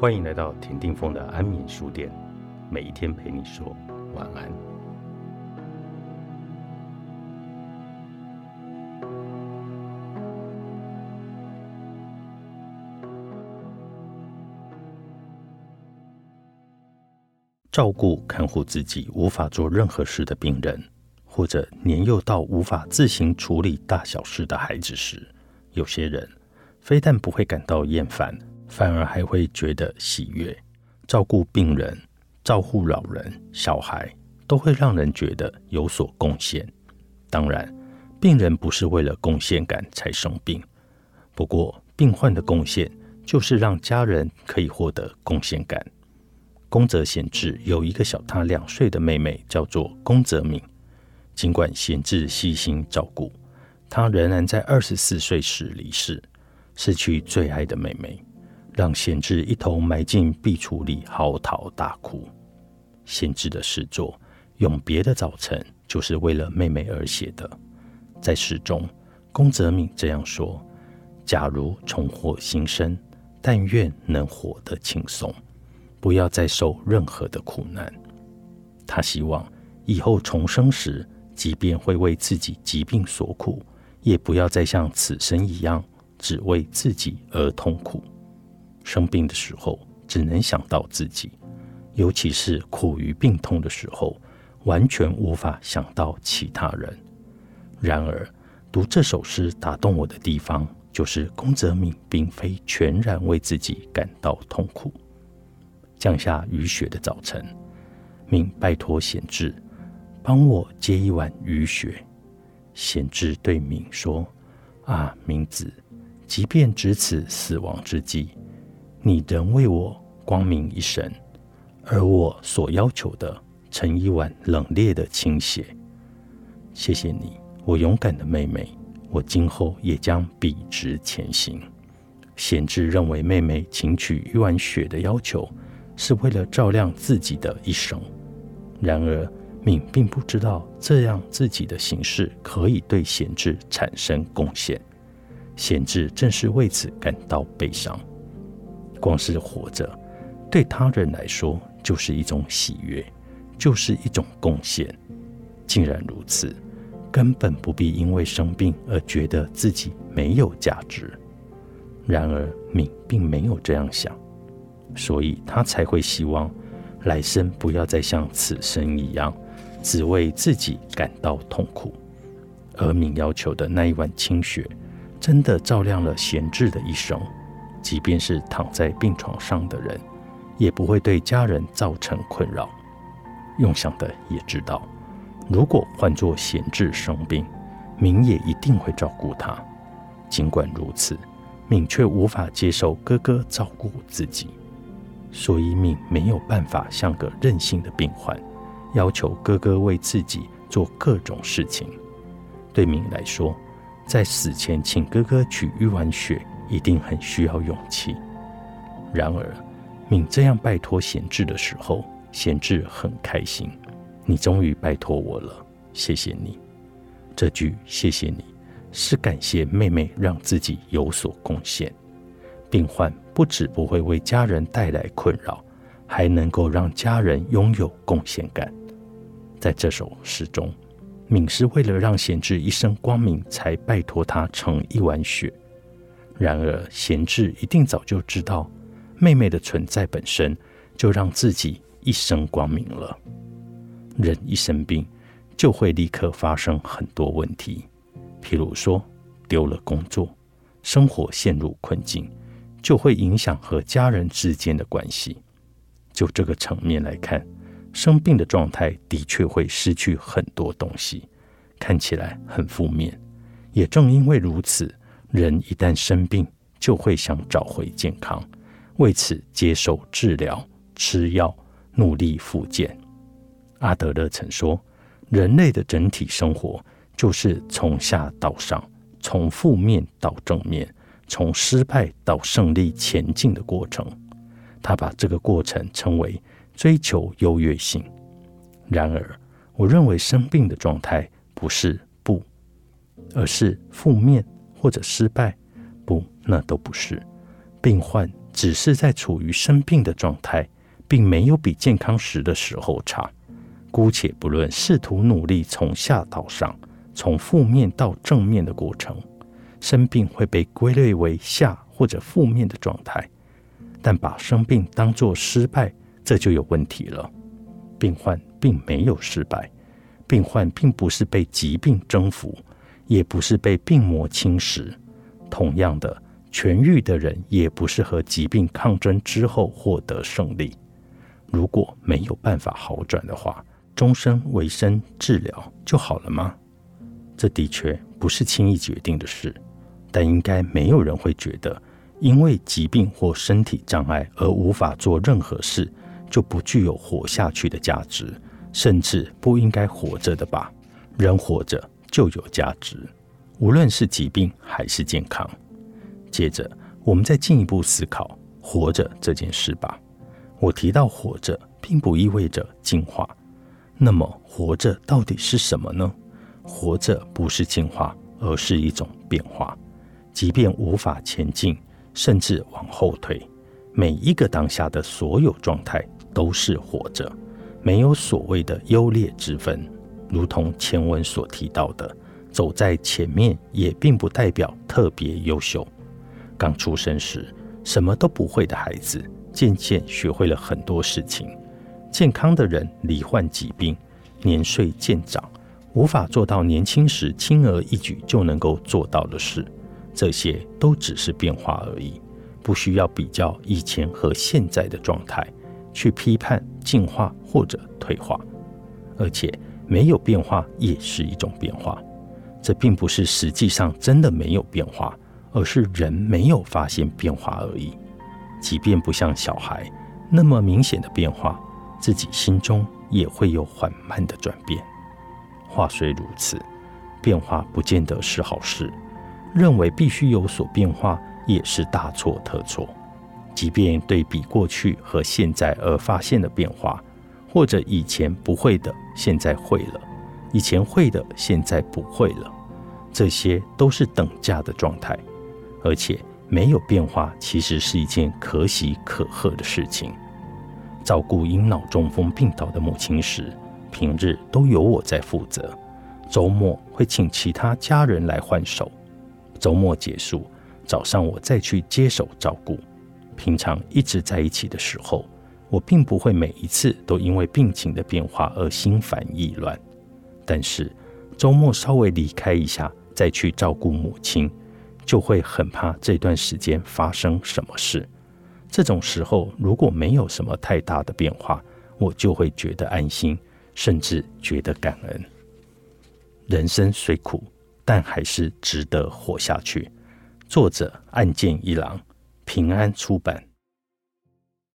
欢迎来到田定峰的安眠书店，每一天陪你说晚安。照顾看护自己无法做任何事的病人，或者年幼到无法自行处理大小事的孩子时，有些人非但不会感到厌烦，反而还会觉得喜悦。照顾病人、照顾老人、小孩，都会让人觉得有所贡献。当然，病人不是为了贡献感才生病，不过病患的贡献就是让家人可以获得贡献感。宫泽贤治有一个小他两岁的妹妹，叫做宫泽敏。尽管贤治细心照顾，他仍然在二十四岁时离世，失去最爱的妹妹，让贤治一头埋进壁橱里嚎啕大哭。贤治的诗作《永别的早晨》就是为了妹妹而写的。在诗中，宫泽敏这样说：“假如重获新生，但愿能活得轻松。”不要再受任何的苦难。他希望以后重生时，即便会为自己疾病所苦，也不要再像此生一样，只为自己而痛苦。生病的时候，只能想到自己，尤其是苦于病痛的时候，完全无法想到其他人。然而，读这首诗打动我的地方，就是宫泽敏并非全然为自己感到痛苦。降下雨雪的早晨，命拜托贤治帮我接一碗雨雪。贤治对敏说：“啊，明子，即便值此死亡之际，你仍为我光明一生。而我所要求的，盛一碗冷冽的清血。谢谢你，我勇敢的妹妹。我今后也将笔直前行。”贤治认为妹妹请取一碗血的要求。是为了照亮自己的一生。然而，敏并不知道这样自己的行事可以对贤治产生贡献。贤治正是为此感到悲伤。光是活着，对他人来说就是一种喜悦，就是一种贡献。竟然如此，根本不必因为生病而觉得自己没有价值。然而，敏并没有这样想。所以他才会希望来生不要再像此生一样，只为自己感到痛苦。而敏要求的那一碗清血，真的照亮了贤治的一生。即便是躺在病床上的人，也不会对家人造成困扰。用想的也知道，如果换作贤治生病，敏也一定会照顾他。尽管如此，敏却无法接受哥哥照顾自己。所以敏没有办法像个任性的病患，要求哥哥为自己做各种事情。对敏来说，在死前请哥哥取一碗血，一定很需要勇气。然而，敏这样拜托贤治的时候，贤治很开心。你终于拜托我了，谢谢你。这句谢谢你，是感谢妹妹让自己有所贡献。病患不止不会为家人带来困扰，还能够让家人拥有贡献感。在这首诗中，敏是为了让贤治一生光明，才拜托他盛一碗血。然而，贤治一定早就知道，妹妹的存在本身就让自己一生光明了。人一生病，就会立刻发生很多问题，譬如说丢了工作，生活陷入困境。就会影响和家人之间的关系。就这个层面来看，生病的状态的确会失去很多东西，看起来很负面。也正因为如此，人一旦生病，就会想找回健康，为此接受治疗、吃药、努力复健。阿德勒曾说：“人类的整体生活就是从下到上，从负面到正面。”从失败到胜利前进的过程，他把这个过程称为追求优越性。然而，我认为生病的状态不是不，而是负面或者失败。不，那都不是。病患只是在处于生病的状态，并没有比健康时的时候差。姑且不论试图努力从下到上，从负面到正面的过程，生病会被归类为下或者负面的状态。但把生病当作失败，这就有问题了。病患并没有失败，病患并不是被疾病征服，也不是被病魔侵蚀。同样的，痊愈的人也不是和疾病抗争之后获得胜利。如果没有办法好转的话，终身维生治疗就好了吗？这的确不是轻易决定的事，但应该没有人会觉得。因为疾病或身体障碍而无法做任何事，就不具有活下去的价值，甚至不应该活着的吧？人活着就有价值，无论是疾病还是健康。接着，我们再进一步思考活着这件事吧。我提到活着，并不意味着进化。那么，活着到底是什么呢？活着不是进化，而是一种变化。即便无法前进。甚至往后退，每一个当下的所有状态都是活着，没有所谓的优劣之分。如同前文所提到的，走在前面也并不代表特别优秀。刚出生时什么都不会的孩子，渐渐学会了很多事情。健康的人罹患疾病，年岁渐长，无法做到年轻时轻而易举就能够做到的事。这些都只是变化而已，不需要比较以前和现在的状态去批判进化或者退化。而且，没有变化也是一种变化。这并不是实际上真的没有变化，而是人没有发现变化而已。即便不像小孩那么明显的变化，自己心中也会有缓慢的转变。话虽如此，变化不见得是好事。认为必须有所变化，也是大错特错。即便对比过去和现在而发现的变化，或者以前不会的，现在会了；以前会的，现在不会了，这些都是等价的状态。而且没有变化，其实是一件可喜可贺的事情。照顾因脑中风病倒的母亲时，平日都由我在负责，周末会请其他家人来换手。周末结束，早上我再去接手照顾。平常一直在一起的时候，我并不会每一次都因为病情的变化而心烦意乱。但是周末稍微离开一下，再去照顾母亲，就会很怕这段时间发生什么事。这种时候，如果没有什么太大的变化，我就会觉得安心，甚至觉得感恩。人生虽苦。但还是值得活下去。作者：岸见一郎，平安出版。